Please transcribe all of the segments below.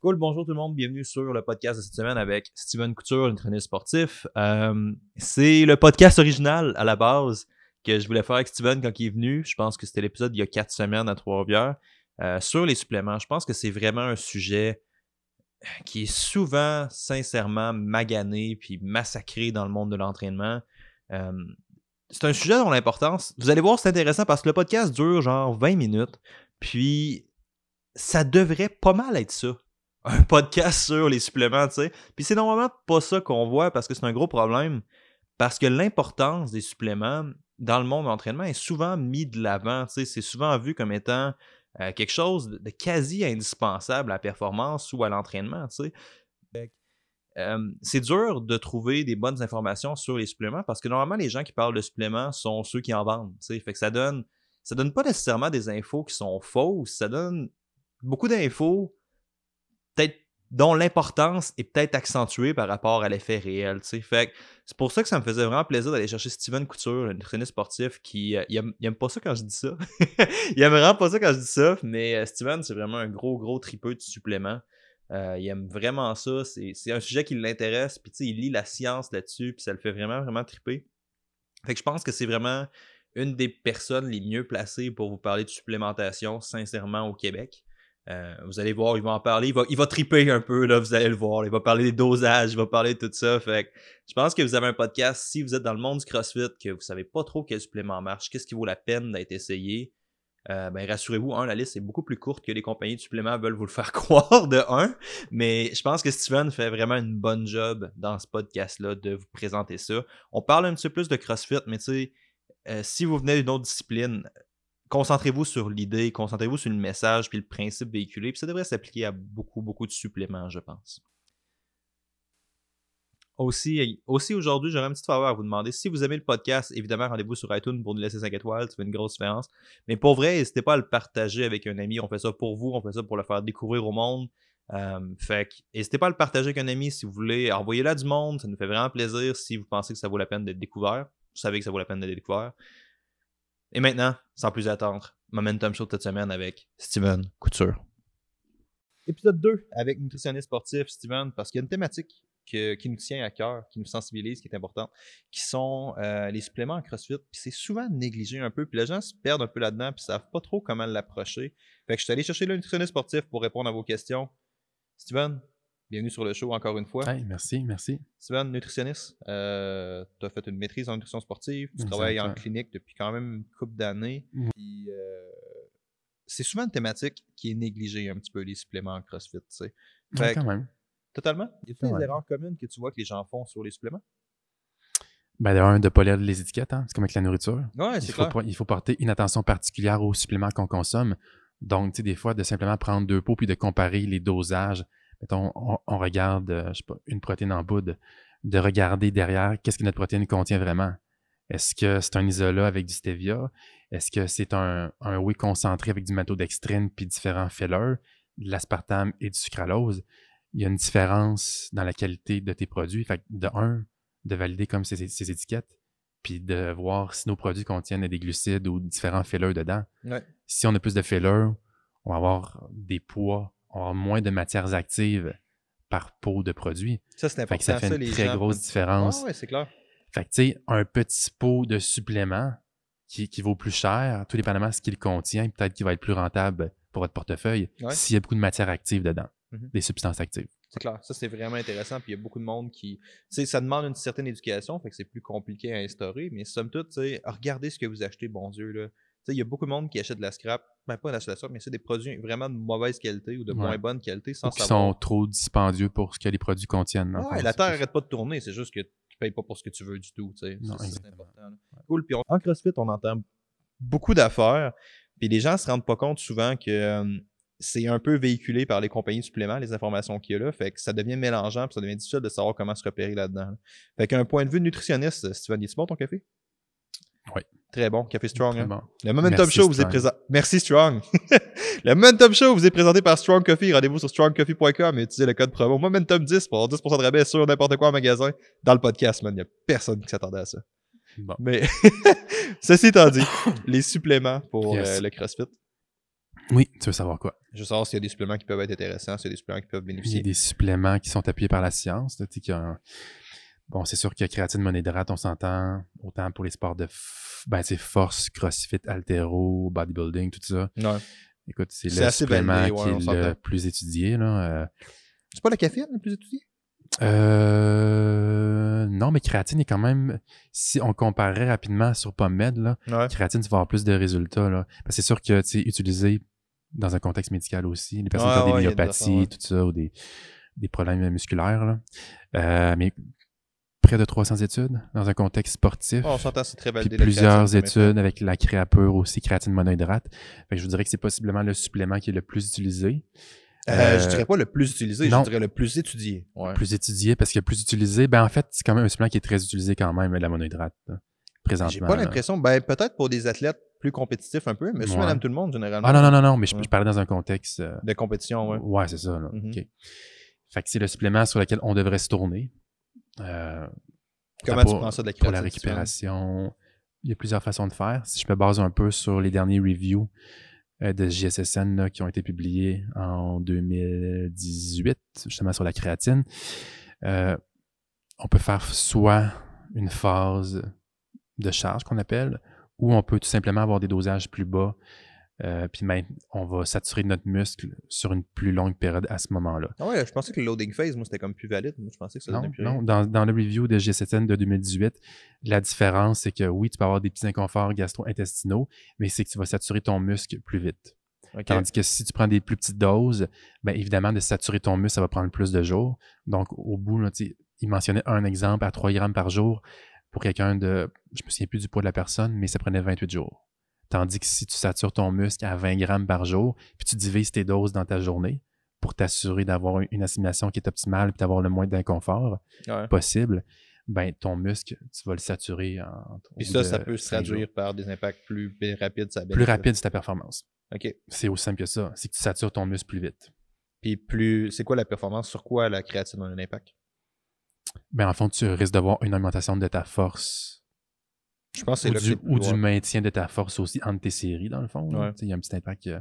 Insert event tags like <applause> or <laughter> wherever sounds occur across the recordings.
Cool, bonjour tout le monde, bienvenue sur le podcast de cette semaine avec Steven Couture, nutritionniste sportif. Euh, c'est le podcast original à la base que je voulais faire avec Steven quand il est venu. Je pense que c'était l'épisode il y a quatre semaines à Trois-Rivières euh, sur les suppléments. Je pense que c'est vraiment un sujet qui est souvent sincèrement magané puis massacré dans le monde de l'entraînement. Euh, c'est un sujet dont l'importance, vous allez voir, c'est intéressant parce que le podcast dure genre 20 minutes, puis ça devrait pas mal être ça un podcast sur les suppléments, tu sais. Puis c'est normalement pas ça qu'on voit parce que c'est un gros problème. Parce que l'importance des suppléments dans le monde de l'entraînement est souvent mis de l'avant, tu sais. C'est souvent vu comme étant euh, quelque chose de quasi indispensable à la performance ou à l'entraînement, tu sais. Euh, c'est dur de trouver des bonnes informations sur les suppléments parce que normalement les gens qui parlent de suppléments sont ceux qui en vendent. tu sais. Fait que ça donne, ça donne pas nécessairement des infos qui sont fausses, ça donne beaucoup d'infos dont l'importance est peut-être accentuée par rapport à l'effet réel. C'est pour ça que ça me faisait vraiment plaisir d'aller chercher Steven Couture, un nutritionniste sportif qui euh, il, aime, pas ça quand je dis ça. <laughs> il aime vraiment pas ça quand je dis ça, mais euh, Steven, c'est vraiment un gros, gros tripeux de suppléments. Euh, il aime vraiment ça. C'est un sujet qui l'intéresse. Puis il lit la science là-dessus. Puis ça le fait vraiment, vraiment triper. Fait je pense que c'est vraiment une des personnes les mieux placées pour vous parler de supplémentation, sincèrement, au Québec. Euh, vous allez voir, il va en parler, il va, il va triper un peu, là, vous allez le voir. Il va parler des dosages, il va parler de tout ça. Fait je pense que vous avez un podcast, si vous êtes dans le monde du CrossFit, que vous savez pas trop quel supplément marche, qu'est-ce qui vaut la peine d'être essayé, euh, ben rassurez-vous, un, la liste est beaucoup plus courte que les compagnies de suppléments veulent vous le faire <laughs> croire de un. Mais je pense que Steven fait vraiment une bonne job dans ce podcast-là de vous présenter ça. On parle un petit peu plus de CrossFit, mais tu sais, euh, si vous venez d'une autre discipline, concentrez-vous sur l'idée, concentrez-vous sur le message puis le principe véhiculé. Puis ça devrait s'appliquer à beaucoup, beaucoup de suppléments, je pense. Aussi, aussi aujourd'hui, j'aurais une petite faveur à vous demander. Si vous aimez le podcast, évidemment, rendez-vous sur iTunes pour nous laisser 5 étoiles. Ça fait une grosse différence. Mais pour vrai, n'hésitez pas à le partager avec un ami. On fait ça pour vous. On fait ça pour le faire découvrir au monde. Euh, fait n'hésitez pas à le partager avec un ami si vous voulez. Envoyez-le à du monde. Ça nous fait vraiment plaisir si vous pensez que ça vaut la peine d'être découvert. Vous savez que ça vaut la peine d'être découvert. Et maintenant, sans plus attendre, Momentum Show cette semaine avec Steven Couture. Épisode 2 avec nutritionniste sportif Steven, parce qu'il y a une thématique qui nous tient à cœur, qui nous sensibilise, qui est importante, qui sont euh, les suppléments en CrossFit. Puis c'est souvent négligé un peu, puis les gens se perdent un peu là-dedans, puis ne savent pas trop comment l'approcher. Fait que je suis allé chercher le nutritionniste sportif pour répondre à vos questions. Steven, Bienvenue sur le show encore une fois. merci, merci. Steven, nutritionniste, euh, tu as fait une maîtrise en nutrition sportive, tu travailles en clinique depuis quand même une couple d'années. Euh, c'est souvent une thématique qui est négligée un petit peu, les suppléments en CrossFit. Tu sais. quand même. Totalement. Y a des erreurs communes que tu vois que les gens font sur les suppléments? Ben, de de ne pas lire les étiquettes, hein. c'est comme avec la nourriture. Ouais, il, faut, il faut porter une attention particulière aux suppléments qu'on consomme. Donc, tu sais, des fois, de simplement prendre deux pots puis de comparer les dosages mettons, on, regarde, euh, je sais pas, une protéine en poudre, de regarder derrière qu'est-ce que notre protéine contient vraiment? Est-ce que c'est un isolat avec du stevia? Est-ce que c'est un, un whey concentré avec du maltodextrine puis différents fillers, de l'aspartame et du sucralose? Il y a une différence dans la qualité de tes produits. Fait de un, de valider comme ces, étiquettes, puis de voir si nos produits contiennent des glucides ou différents fillers dedans. Si on a plus de fillers, on va avoir des poids avoir moins de matières actives par pot de produit. Ça, c'est important. ça fait une très grosse différence. oui, c'est clair. Fait que, tu sais, un petit pot de supplément qui, qui vaut plus cher, tout dépendamment de ce qu'il contient, peut-être qu'il va être plus rentable pour votre portefeuille s'il y a beaucoup de matières actives dedans, mm-hmm. des substances actives. C'est clair, ça c'est vraiment intéressant. Puis il y a beaucoup de monde qui. Ça demande une certaine éducation, fait que c'est plus compliqué à instaurer. Mais somme toute, tu sais, regardez ce que vous achetez, bon Dieu. Là il y a beaucoup de monde qui achète de la scrap, ben pas de la scrap, mais c'est des produits vraiment de mauvaise qualité ou de moins bonne qualité sans Qui sont trop dispendieux pour ce que les produits contiennent. Ouais, la Terre n'arrête pas de tourner, c'est juste que tu payes pas pour ce que tu veux du tout. C'est important. Cool. Puis en CrossFit, on entend beaucoup d'affaires, puis les gens se rendent pas compte souvent que euh, c'est un peu véhiculé par les compagnies de suppléments, les informations qu'il y a là. Fait que ça devient mélangeant, puis ça devient difficile de savoir comment se repérer là-dedans. Fait qu'un point de vue nutritionniste, Steven, est bon ton café? Très bon, Café Strong. Hein. Le Momentum Show vous est présenté. Merci Strong. <laughs> le Momentum Show vous est présenté par Strong Coffee. Rendez-vous sur strongcoffee.com et utilisez le code promo Momentum10 pour avoir 10% de rabais sur n'importe quoi en magasin. Dans le podcast, man. Il n'y a personne qui s'attendait à ça. Mais <laughs> ceci étant dit, les suppléments pour euh, le CrossFit. Oui, tu veux savoir quoi? Je veux savoir s'il y a des suppléments qui peuvent être intéressants, s'il y a des suppléments qui peuvent Il y a bénéficier. des suppléments qui sont appuyés par la science. tu sais, un- Bon, c'est sûr que créatine monohydrate, on s'entend autant pour les sports de f- ben, force, crossfit, haltéro, bodybuilding, tout ça. Ouais. Écoute, c'est le supplément validé, ouais, on qui est le plus étudié. Là. Euh, C'est pas la caféine le plus étudié? euh, non, mais créatine est quand même, si on comparait rapidement sur PubMed, là, Ouais. créatine, tu vas avoir plus de résultats. Là. Parce que c'est sûr que c'est utilisé dans un contexte médical aussi. Les personnes qui ont des myopathies, tout ça, ou des, des problèmes musculaires. Là. Euh, mais près de 300 études dans un contexte sportif. on s'entend, c'est très validé. plusieurs études avec la créapure aussi, créatine monohydrate. Fait que je vous dirais que c'est possiblement le supplément qui est le plus utilisé. Euh, Euh, je dirais pas le plus utilisé, non. je dirais le plus étudié. Ouais. Plus étudié parce que plus utilisé, ben en fait, c'est quand même un supplément qui est très utilisé quand même, la monohydrate, là, présentement. J'ai pas l'impression, ben peut-être pour des athlètes plus compétitifs un peu, mais monsieur, Ouais. madame, tout le monde, généralement. Ah non, non, non, non, mais je, Ouais. je parlais dans un contexte. euh, De compétition, ouais. ouais, c'est ça. Là. Mhm. OK. Fait que c'est le supplément sur lequel on devrait se tourner. Euh, Comment pour- tu prends ça de la Pour la récupération, il y a plusieurs façons de faire. Si je me base un peu sur les derniers reviews euh, de JSSN là, qui ont été publiés en 2018, justement sur la créatine, euh, on peut faire soit une phase de charge qu'on appelle, ou on peut tout simplement avoir des dosages plus bas, euh, puis même on va saturer notre muscle sur une plus longue période à ce moment-là. Ah ouais, je pensais que le loading phase, moi, c'était comme plus valide. Moi, je pensais que ça Non, plus non. Dans, dans le review de GSSN de 2018, la différence, c'est que oui, tu peux avoir des petits inconforts gastro-intestinaux, mais c'est que tu vas saturer ton muscle plus vite. Tandis que si tu prends des plus petites doses, bien évidemment, de saturer ton muscle, ça va prendre plus de jours. Donc, au bout, là, il mentionnait un exemple à 3 grammes par jour pour quelqu'un de, je me souviens plus du poids de la personne, mais ça prenait 28 jours. Tandis que si tu satures ton muscle à 20 grammes par jour, puis tu divises tes doses dans ta journée pour t'assurer d'avoir une assimilation qui est optimale puis d'avoir le moins d'inconfort Ouais. possible, ben ton muscle, tu vas le saturer en Puis ça, ça peut se jours. traduire par des impacts plus rapides. Ça plus rapide sur ta performance. OK. C'est aussi simple que ça. C'est que tu satures ton muscle plus vite. Puis plus, c'est quoi la performance? Sur quoi la créatine a un impact? Ben, en fond, tu risques d'avoir une augmentation de ta force Je pense que ou, c'est du, ou du maintien de ta force aussi entre tes séries, dans le fond. Ouais. Il y a un petit impact euh,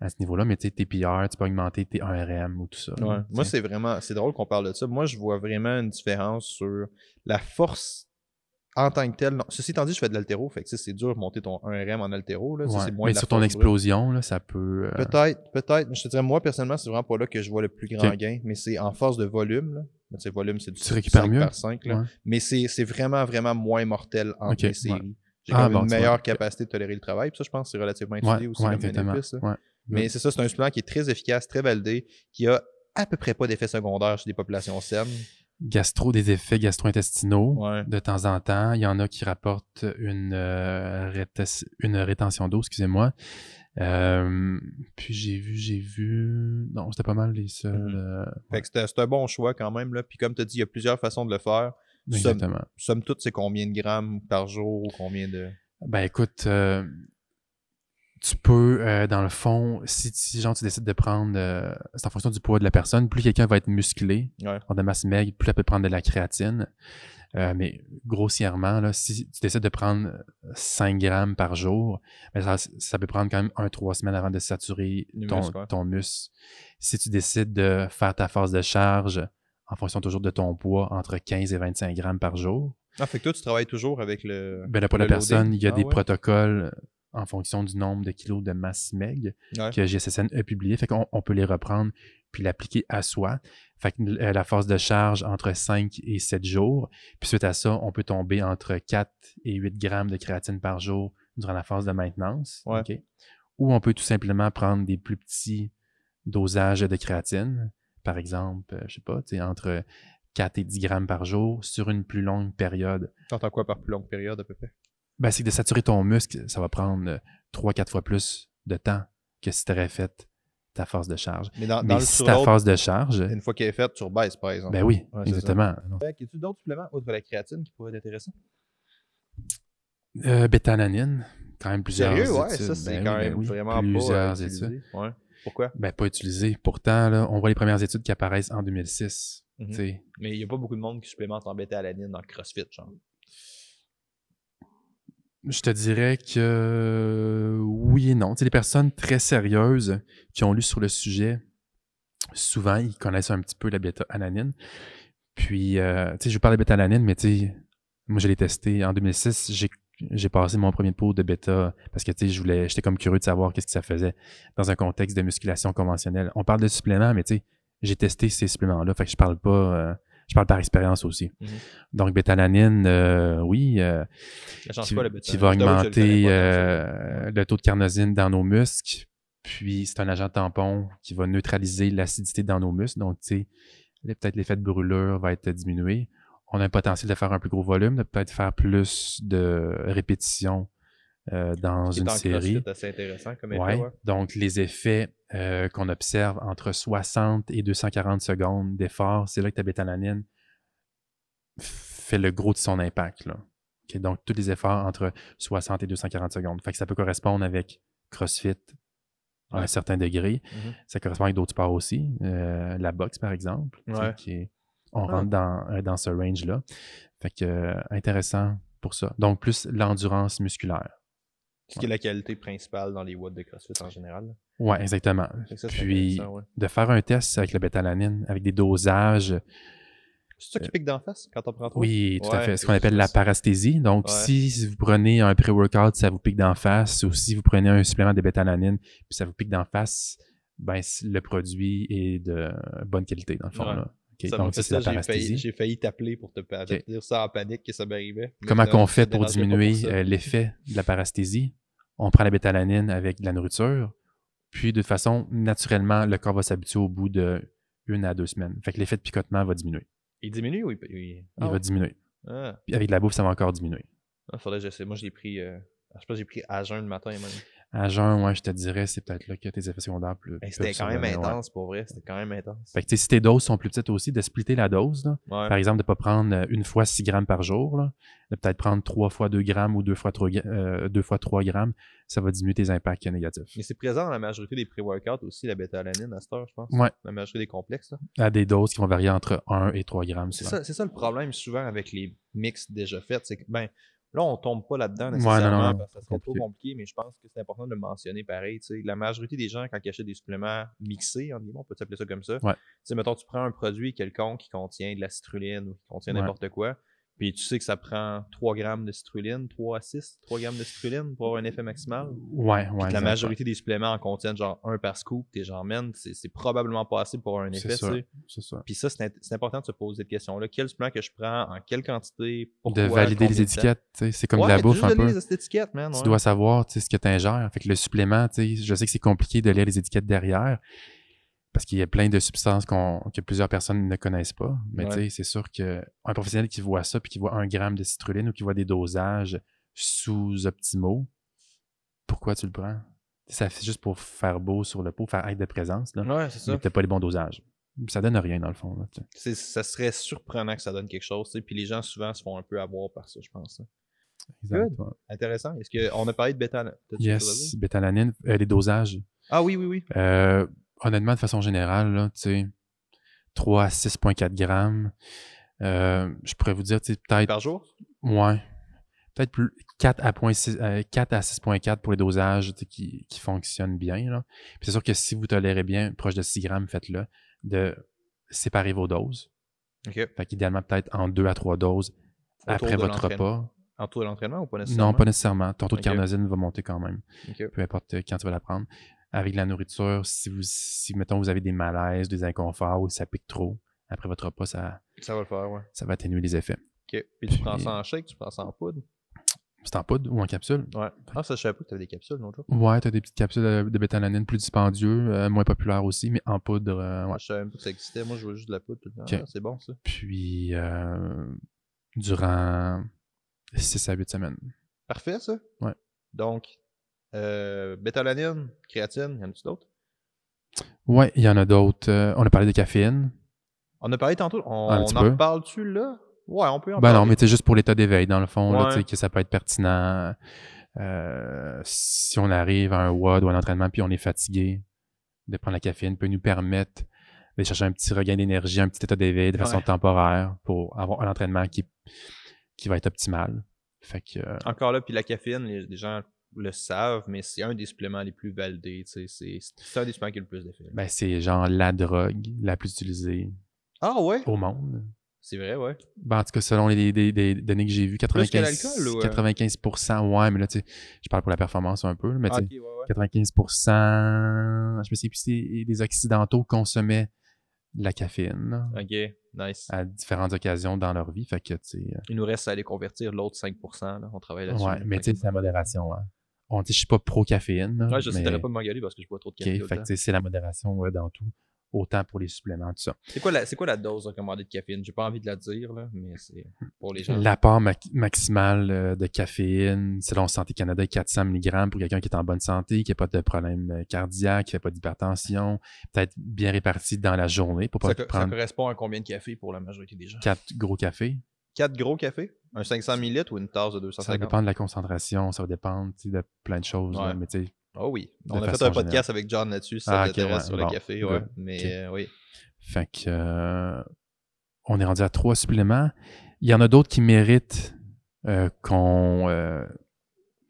à ce niveau-là, mais tu sais, tes PR, tu peux augmenter tes 1RM ou tout ça. Ouais. Moi, c'est vraiment, c'est drôle qu'on parle de ça. Moi, je vois vraiment une différence sur la force en tant que telle. Non. Ceci étant dit, je fais de l'altéro, fait que c'est dur de monter ton 1RM en altéro. Là. Ça, Ouais. c'est moins Mais sur ton explosion, là, ça peut. euh, Peut-être, peut-être. Mais je te dirais, moi, personnellement, c'est vraiment pas là que je vois le plus grand gain, mais c'est en force de volume. Là. Mais tu volume, c'est du Tu récupères 5 mieux? par 5. Là. Ouais. Mais c'est vraiment, vraiment moins mortel entre Ok, les ouais. séries. J'ai Ah, bon, une meilleure capacité de tolérer le travail. Puis ça, je pense que c'est relativement étudié aussi comme. Mais c'est ça, c'est un supplément qui est très efficace, très validé, qui a à peu près pas d'effet secondaire chez des populations saines. Gastro, des effets gastro-intestinaux. Ouais. De temps en temps, il y en a qui rapportent une, euh, une rétention d'eau, excusez-moi. Euh, puis j'ai vu, j'ai vu. Non, c'était pas mal les seuls. Mhm. euh, Fait que c'est un bon choix quand même. Là. Puis comme tu as dit, il y a plusieurs façons de le faire. Exactement. somme toute, c'est combien de grammes par jour, combien de? Ben écoute, euh, tu peux, euh, dans le fond, si, si genre tu décides de prendre, euh, c'est en fonction du poids de la personne, plus quelqu'un va être musclé, Ouais. en de masse maigre, plus elle peut prendre de la créatine. Euh, mais grossièrement, là, si tu décides de prendre 5 grammes par jour, ben ça, ça peut prendre quand même un trois semaines avant de saturer ton, muscle, ton muscle. Si tu décides de faire ta phase de charge, en fonction toujours de ton poids, entre 15 et 25 grammes par jour, Ah, fait que toi, tu travailles toujours avec le. ben là, pour le la personne, loading. il y a Ah des ouais? protocoles en fonction du nombre de kilos de masse meg Ouais. que GSSN a publié. Fait qu'on on peut les reprendre puis l'appliquer à soi. Fait que euh, la phase de charge entre 5 et 7 jours. Puis suite à ça, on peut tomber entre 4 et 8 grammes de créatine par jour durant la phase de maintenance. Ouais. Ou on peut tout simplement prendre des plus petits dosages de créatine. Par exemple, euh, je sais pas, entre 4 et 10 grammes par jour sur une plus longue période. T'entends quoi par plus longue période à peu près? Ben, c'est que de saturer ton muscle, ça va prendre 3-4 fois plus de temps que si tu aurais fait ta phase de charge. Mais dans, Mais si ta phase de charge, une fois qu'elle est faite, tu rebaisses par exemple. ben oui, Ouais, exactement. Y a-tu d'autres suppléments que la créatine qui pourraient être intéressants? Euh, bétalanine, quand même plusieurs Sérieux, ouais, études. ça c'est Ben quand oui, ben même oui, vraiment plusieurs pas euh, études. Ouais. Pourquoi? Ben, pas utilisé. Pourtant, là, on voit les premières études qui apparaissent en 2006. Mhm. Mais il n'y a pas beaucoup de monde qui supplémente en bêta-alanine dans le CrossFit, genre. Je te dirais que oui et non. Tu sais, les personnes très sérieuses qui ont lu sur le sujet, souvent, ils connaissent un petit peu la bêta-alanine. Puis, euh, tu sais, je parle de bêta-alanine, mais tu sais, moi, je l'ai testé en 2006. J'ai j'ai passé mon premier pot de bêta parce que tu sais, je voulais, j'étais comme curieux de savoir qu'est-ce que ça faisait dans un contexte de musculation conventionnelle. On parle de suppléments, mais tu sais, j'ai testé ces suppléments-là, fait que je parle pas, euh, je parle par expérience aussi. Mhm. Donc bétalanine, euh, oui, euh, qui, pas qui va augmenter euh, le taux de carnosine dans nos muscles. Puis c'est un agent tampon qui va neutraliser l'acidité dans nos muscles. Donc, tu sais, peut-être l'effet de brûlure va être diminué. On a un potentiel de faire un plus gros volume, de peut-être faire plus de répétitions euh, dans une série. CrossFit assez intéressant comme effet, Ouais. ouais. Donc, les effets euh, qu'on observe entre 60 et 240 secondes d'effort, c'est là que ta bétalanine fait le gros de son impact. Là. Donc, tous les efforts entre 60 et 240 secondes. Fait que ça peut correspondre avec CrossFit à un certain degré. Mhm. Ça correspond avec d'autres sports aussi. Euh, la boxe, par exemple. qui est- on Ah. rentre dans, dans ce range-là. Fait que, intéressant pour ça. Donc, plus l'endurance musculaire. Ce qui est la qualité principale dans les watts de CrossFit en général. Ouais, exactement. Ça, Puis, ouais. de faire un test avec la bétalanine, avec des dosages. C'est ça qui pique d'en face quand on prend trop? Euh, Oui, tout à fait. Ce qu'on appelle la parasthésie. Donc, Ouais. si vous prenez un pré-workout, ça vous pique d'en face, ou si vous prenez un supplément de bétalanine, puis ça vous pique d'en face, ben, le produit est de bonne qualité, dans le fond. Là. Ça Donc, ça, j'ai failli, parasthésie. j'ai failli t'appeler pour te dire ça en panique que ça m'arrivait. Comment non, qu'on fait pour diminuer euh, l'effet de la parasthésie? On prend la bétalanine avec de la nourriture, puis de façon, naturellement, le corps va s'habituer au bout de une à deux semaines. Fait que l'effet de picotement va diminuer. Il diminue ou il... il... Il Ah, va diminuer. ah. Puis avec de la bouffe, ça va encore diminuer. Ah, faudrait que j'essaie. Moi, je l'ai pris... euh, Je sais pas, j'ai pris à jeun le matin. Même. À jeun, ouais, je te dirais, c'est peut-être là que tes effets secondaires plus. C'était quand même ouais. intense, pour vrai. C'était quand même intense. Fait que, si tes doses sont plus petites aussi, de splitter la dose, là. Ouais. Par exemple, de pas prendre euh, une fois 6 grammes par jour, là. De peut-être prendre trois fois 2 grammes ou deux fois 3, deux fois 3 grammes. Ça va diminuer tes impacts négatifs. Mais c'est présent dans la majorité des pré-workouts aussi, la bêta-alanine à cette heure, je pense. Ouais. La majorité des complexes. là. À des doses qui vont varier entre 1 et 3 grammes. C'est ça, c'est ça le problème souvent avec les mix déjà faits. C'est que, ben, là, on tombe pas là-dedans Ouais, nécessairement non, non, parce que ça serait trop compliqué. mais je pense que c'est important de le mentionner pareil. La majorité des gens, quand ils achètent des suppléments mixés, en on peut s'appeler ça comme ça. Ouais. Mettons, tu prends un produit quelconque qui contient de la citrulline ou qui contient Ouais. n'importe quoi, puis tu sais que ça prend 3 grammes de citrulline, 3 à 6, 3 grammes de citrulline pour avoir un effet maximal? Ouais, ouais. la majorité des suppléments en contiennent genre un par scoop, t'es genre, man, c'est probablement pas assez pour avoir un effet, C'est ça. tu. C'est ça. Puis ça, c'est important de se poser cette question-là. Quel supplément que je prends, en quelle quantité, pourquoi, De valider les étiquettes, c'est comme ouais, de la bouffe un peu. les étiquettes, man. Tu dois savoir ce que tu ingères. Fait que le supplément, je sais que c'est compliqué de lire les étiquettes derrière parce qu'il y a plein de substances qu'on- que plusieurs personnes ne connaissent pas. Mais Ouais. tu sais, c'est sûr qu'un professionnel qui voit ça puis qui voit un gramme de citrulline ou qui voit des dosages sous-optimaux, pourquoi tu le prends? Ça fait juste pour faire beau sur le pot, faire acte de présence, là, Ouais, c'est ça. mais t'as pas les bons dosages. Ça donne rien dans le fond. Là. C'est- Ça serait surprenant que ça donne quelque chose. Puis les gens, souvent, se font un peu avoir par ça, je pense. hein. Exact, ouais. Intéressant. Est-ce qu'on a parlé de bêta Yes, dire? bétalanine, euh, les dosages. Ah oui, oui, oui. Euh, honnêtement, de façon générale, là, tu sais, 3 à 6,4 grammes. Euh, je pourrais vous dire, peut-être, Par jour? ouais, peut-être plus 4 à, point six- euh, 4 à 6,4 pour les dosages qui, qui fonctionnent bien. là. Puis C'est sûr que si vous tolérez bien, proche de 6 grammes, faites-le, de séparer vos doses. OK. Fait qu'idéalement, peut-être en 2 à 3 doses après votre repas. En tour de l'entraînement ou pas nécessairement? Non, pas nécessairement. Ton taux de carnosine va monter quand même peu importe euh, quand tu vas la prendre. Avec la nourriture, si vous, si mettons vous avez des malaises, des inconforts ou ça pique trop, après votre repas, ça, Ça va le faire, ouais. ça va atténuer les effets. OK. Puis tu prends ça en shake, tu prends ça en poudre? C'est en poudre ou en capsule? Ouais. Ah, ça, je savais pas que t'avais des capsules l'autre jour. Ouais, t'as des petites capsules de, bétalanine plus dispendieux, euh, moins populaires aussi, mais en poudre, euh, ouais. Moi, je savais même pas que ça existait. Moi, je veux juste de la poudre tout le temps. Ok. Ah, c'est bon, ça. Puis, euh, durant 6 à 8 semaines. Parfait, ça. Ouais. Donc, euh, bétalanine, créatine, y en a-tu d'autres? Ouais, il y en a d'autres. Euh, on a parlé de caféine. On a parlé tantôt. On, petit en parle-tu là? Ouais, on peut en Ben parler. non, mais c'est juste pour l'état d'éveil, dans le fond, Ouais. que ça peut être pertinent. Euh, si on arrive à un WOD ou à un entraînement puis on est fatigué, de prendre la caféine peut nous permettre de chercher un petit regain d'énergie, un petit état d'éveil de façon Ouais. temporaire pour avoir un entraînement qui, qui va être optimal. Fait que, euh, Encore là, puis la caféine, les, les gens le savent, mais c'est un des suppléments les plus validés. tu sais, C'est c'est un des suppléments qui a le plus d'effet. ben, c'est genre la drogue la plus utilisée Ah ouais? au monde. C'est vrai, ouais. Ben, en tout cas, selon les, les- les données que j'ai vues, 95, que ou, euh? 95%, ouais, mais là, tu sais, je parle pour la performance un peu, mais Ah, tu sais, ok, ouais, ouais. 95%, je me sais plus si des Occidentaux consommaient de la caféine Ok, nice. à différentes occasions dans leur vie. Fait que, tu sais, euh, Il nous reste à aller convertir l'autre 5%. Là. On travaille là-dessus. ouais, mais tu sais, c'est la modération. Hein. On dit, je suis pas pro-caféine. Ouais, je sais, mais- pas m'engueuler parce que je bois trop de café. Fait c'est la modération ouais, dans tout. Autant pour les suppléments, tout ça. C'est quoi, quoi la dose recommandée de caféine? J'ai pas envie de la dire, là, mais c'est pour les gens. L'apport ma- maximal euh, de caféine, selon Santé Canada, est 400 mg pour quelqu'un qui est en bonne santé, qui n'a pas de problème euh, cardiaque, qui fait pas d'hypertension, peut-être bien réparti dans la journée pour pas Ça, co- ça prendre correspond à combien de café pour la majorité des gens? quatre gros cafés. 4 gros cafés? Un 500 ml ou une tasse de Ça 250? va dépendre de la concentration, ça va dépendre de plein de choses. là, Ouais. mais Oh oui. On a fait un podcast avec John là-dessus, si ça Ah, ouais, sur bon, le café. Ouais. good. Mais euh, oui. Fait que euh, on est rendu à trois suppléments. Il y en a d'autres qui méritent euh, qu'on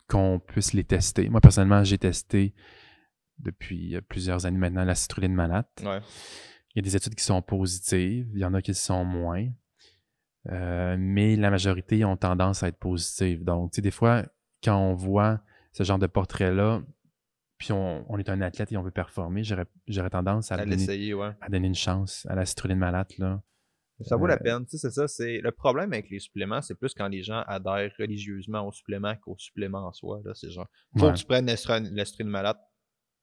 qu'on puisse les tester. Moi, personnellement, j'ai testé depuis plusieurs années maintenant la citrulline malate. Ouais. Il y a des études qui sont positives, il y en a qui sont moins. Euh, mais la majorité ont tendance à être positives. Donc, tu sais, des fois, quand on voit ce genre de portrait-là, puis on, on est un athlète et on veut performer, j'aurais tendance à, À donner, l'essayer, ouais. à donner une chance à la citrulline malate. Là. Ça vaut Euh, la peine, tu sais, c'est ça. C'est le problème avec les suppléments, c'est plus quand les gens adhèrent religieusement aux suppléments qu'aux suppléments en soi. Là, c'est genre, faut Ouais. que tu prennes malade,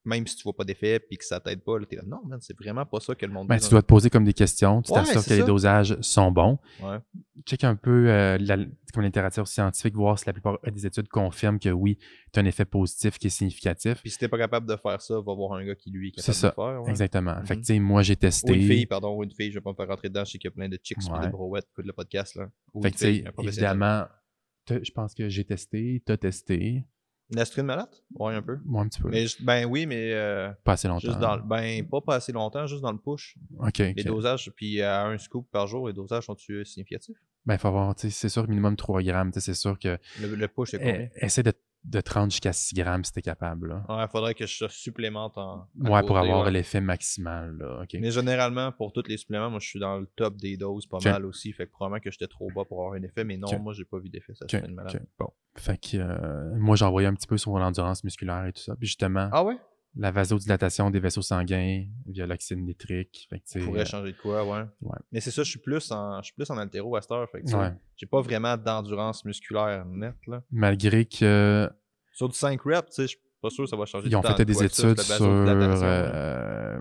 même si tu vois pas d'effet puis que ça t'aide pas. Là, t'es là, non, man, c'est vraiment pas ça que le monde Ben, tu dois te poser comme des questions, tu Ouais, t'assures que les dosages sont bons. Ouais. Check un peu euh, la, comme la littérature scientifique, voir si la plupart des études confirment que oui, tu as un effet positif qui est significatif. Puis si t'es pas capable de faire ça, va voir un gars qui lui est capable C'est ça, de le faire. ouais. Exactement. Fait que, Mhm. tu sais, moi, j'ai testé. Ou une fille, pardon, ou une fille, je vais pas me faire rentrer dedans, je sais qu'il y a plein de chicks Ouais. de brouettes écoutent le podcast. Là. Ou Fait que, tu sais, évidemment, je pense que j'ai testé, t'as testé, L'estrine malade? Ouais, un peu. moi un petit peu, Mais, ben oui, mais euh, pas assez longtemps. juste dans le, ben pas pas assez longtemps, juste dans le push. OK, Les dosages, puis à un scoop par jour, les dosages sont-ils euh, significatifs? Ben, il faut avoir, c'est sûr, minimum 3 grammes, c'est sûr que, Le, le push, c'est combien? eh, essaie de, de 30 jusqu'à 6 grammes si t'es capable, là. Ouais, faudrait que je supplémente en. Ouais, pour avoir ouais. l'effet maximal, là. Mais généralement, pour tous les suppléments, moi, je suis dans le top des doses pas mal aussi. Fait que probablement que j'étais trop bas pour avoir un effet. Mais non, moi, j'ai pas vu d'effet. Serait une malade. Bon. Fait que, euh, moi, j'ai envoyé un petit peu sur l'endurance musculaire et tout ça, puis justement, Ah ouais? La vasodilatation des vaisseaux sanguins via l'oxyde nitrique, fait que, pourrait euh, changer de quoi, ouais. ouais. Mais c'est ça, je suis plus en, je suis plus en altéro à cette heure. Fait que, ouais. j'ai pas vraiment d'endurance musculaire nette, là. Malgré que Sur du 5 reps, je suis pas sûr que ça va changer. Ils ont fait de des quoi que ça, études sur, euh,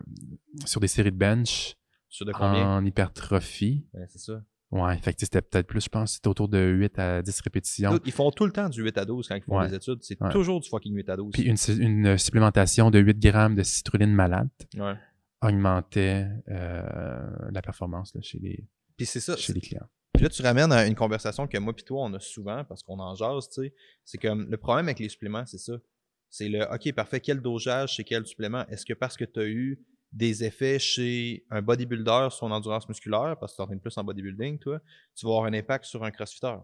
sur des séries de bench Sur de combien? en hypertrophie. Ouais, c'est ça. Ouais, fait que c'était peut-être plus, je pense, c'était autour de 8 à 10 répétitions. Ils font tout le temps du 8 à 12 quand ils font Ouais. des études. C'est Ouais. toujours du fucking 8 à 12. Puis une, une supplémentation de 8 grammes de citrulline malade Ouais. augmentait euh, la performance là, chez, les, Puis c'est ça. chez les clients. Puis là, tu ramènes à une conversation que moi et toi, on a souvent parce qu'on en jase, tu sais. C'est comme le problème avec les suppléments, c'est ça. C'est le OK, parfait, quel dosage chez quel supplément? Est-ce que parce que tu as eu des effets chez un bodybuilder sur son endurance musculaire, parce que tu t'entraînes plus en bodybuilding, toi, tu vas avoir un impact sur un crossfitter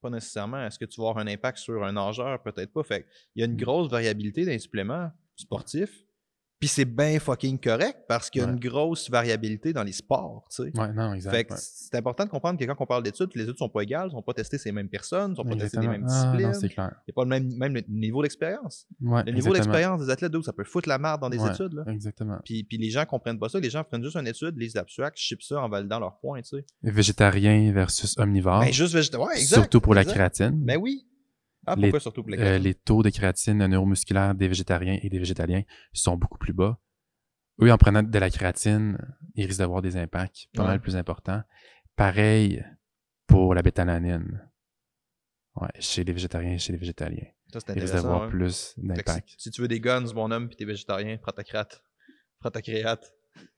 Pas nécessairement. Est-ce que tu vas avoir un impact sur un nageur? Peut-être pas. Fait il y a une grosse variabilité dans les suppléments sportifs. Puis c'est bien fucking correct parce qu'il y a Ouais. une grosse variabilité dans les sports, tu sais. Ouais, non, exact. Fait que ouais. c'est important de comprendre que quand on parle d'études, les études sont pas égales, sont pas testées ces mêmes personnes, sont pas testées les Exactement. mêmes Ah, disciplines. c'est clair. Il n'y a pas le même, même le niveau d'expérience. Ouais, Le niveau exactement. d'expérience des athlètes, ça peut foutre la merde dans des études. Là. Exactement. Puis, puis les gens comprennent pas ça. Les gens prennent juste une étude, lisent l'abstract, chipent ça en validant leurs points, tu sais. Végétarien versus omnivore. Ben, juste végétarien. Exact. surtout pour la créatine. Ben oui. Ah, Les- pourquoi surtout pour la Euh, les taux de créatine neuromusculaire des végétariens et des végétaliens sont beaucoup plus bas. Eux, en prenant de la créatine, ils risquent d'avoir des impacts pas Ouais. mal plus importants. Pareil pour la bétalanine. Ouais, chez les végétariens et chez les végétaliens. Ça, c'est Ils risquent intéressant. d'avoir hein. plus d'impact. si, si tu veux des guns, mon homme, puis t'es végétarien, prends ta crate. Prends ta créate.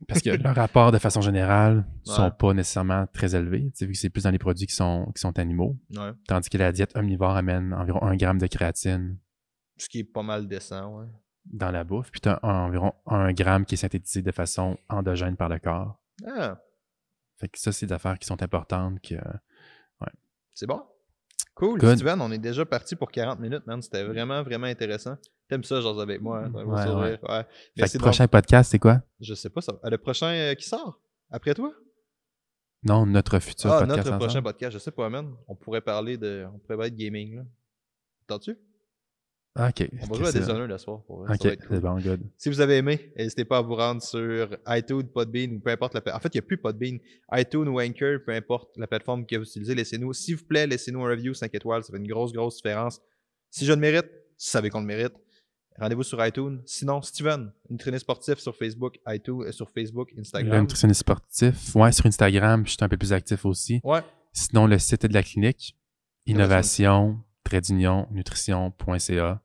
Parce que <laughs> leurs rapports, de façon générale, sont Ouais. pas nécessairement très élevés. Vu que c'est plus dans les produits qui sont, qui sont animaux. Ouais. Tandis que la diète omnivore amène environ 1 gramme de créatine Ce qui est pas mal décent, ouais. dans la bouffe, puis tu as environ 1 gramme qui est synthétisé de façon endogène par le corps. Ah, Fait que ça, c'est des affaires qui sont importantes que c'est bon. Cool, Good. Steven, on est déjà parti pour 40 minutes, man. C'était vraiment, vraiment intéressant. T'aimes ça, genre avec moi, hein? Ouais, ouais. Fait que de- prochain podcast, c'est quoi? Je sais pas, ça... ah, le prochain euh, qui sort? Après toi? Non, notre futur Ah, podcast notre ensemble. prochain podcast, je sais pas, man. On pourrait parler de. On pourrait parler de gaming, là. T'entends-tu? Ok. On va jouer à honneurs le soir. Pour. Ok, cool. c'est bon, good. Si vous avez aimé, n'hésitez pas à vous rendre sur iTunes, Podbean ou peu importe la plateforme. En fait, il n'y a plus Podbean. iTunes ou Anchor, peu importe la plateforme que vous utilisez, laissez-nous, s'il vous plaît, laissez-nous un review 5 étoiles. Ça fait une grosse, grosse différence. Si je le mérite, si vous savez qu'on le mérite, rendez-vous sur iTunes. Sinon, Steven, nutritionniste sportif sur Facebook, iTunes, euh, sur Facebook, Instagram. nutritionniste sportif. Ouais, sur Instagram, je suis un peu plus actif aussi. Ouais. Sinon, le site de la clinique, Innovation. innovation, nutrition.ca.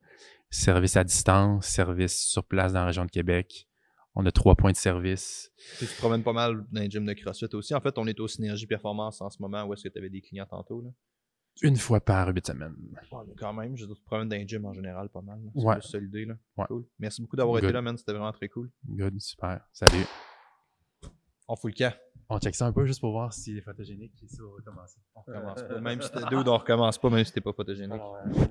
Service à distance, service sur place dans la région de Québec. On a trois points de service. Tu te promènes pas mal dans les gyms de CrossFit aussi. En fait, on est au Synergie Performance en ce moment. Où est-ce que tu avais des clients tantôt? Là? Une fois par huit semaines. Quand même, je te promènes dans les gyms en général pas mal. C'est Ouais. plus là. Ouais. Cool. Merci beaucoup d'avoir été là, man. C'était vraiment très cool. Good, super. Salut. On fout le camp. On check ça un peu juste pour voir s'il est photogénique et si on va recommencer. On recommence pas. Même si t'es deux, on recommence pas, même si t'es pas photogénique. Alors, euh,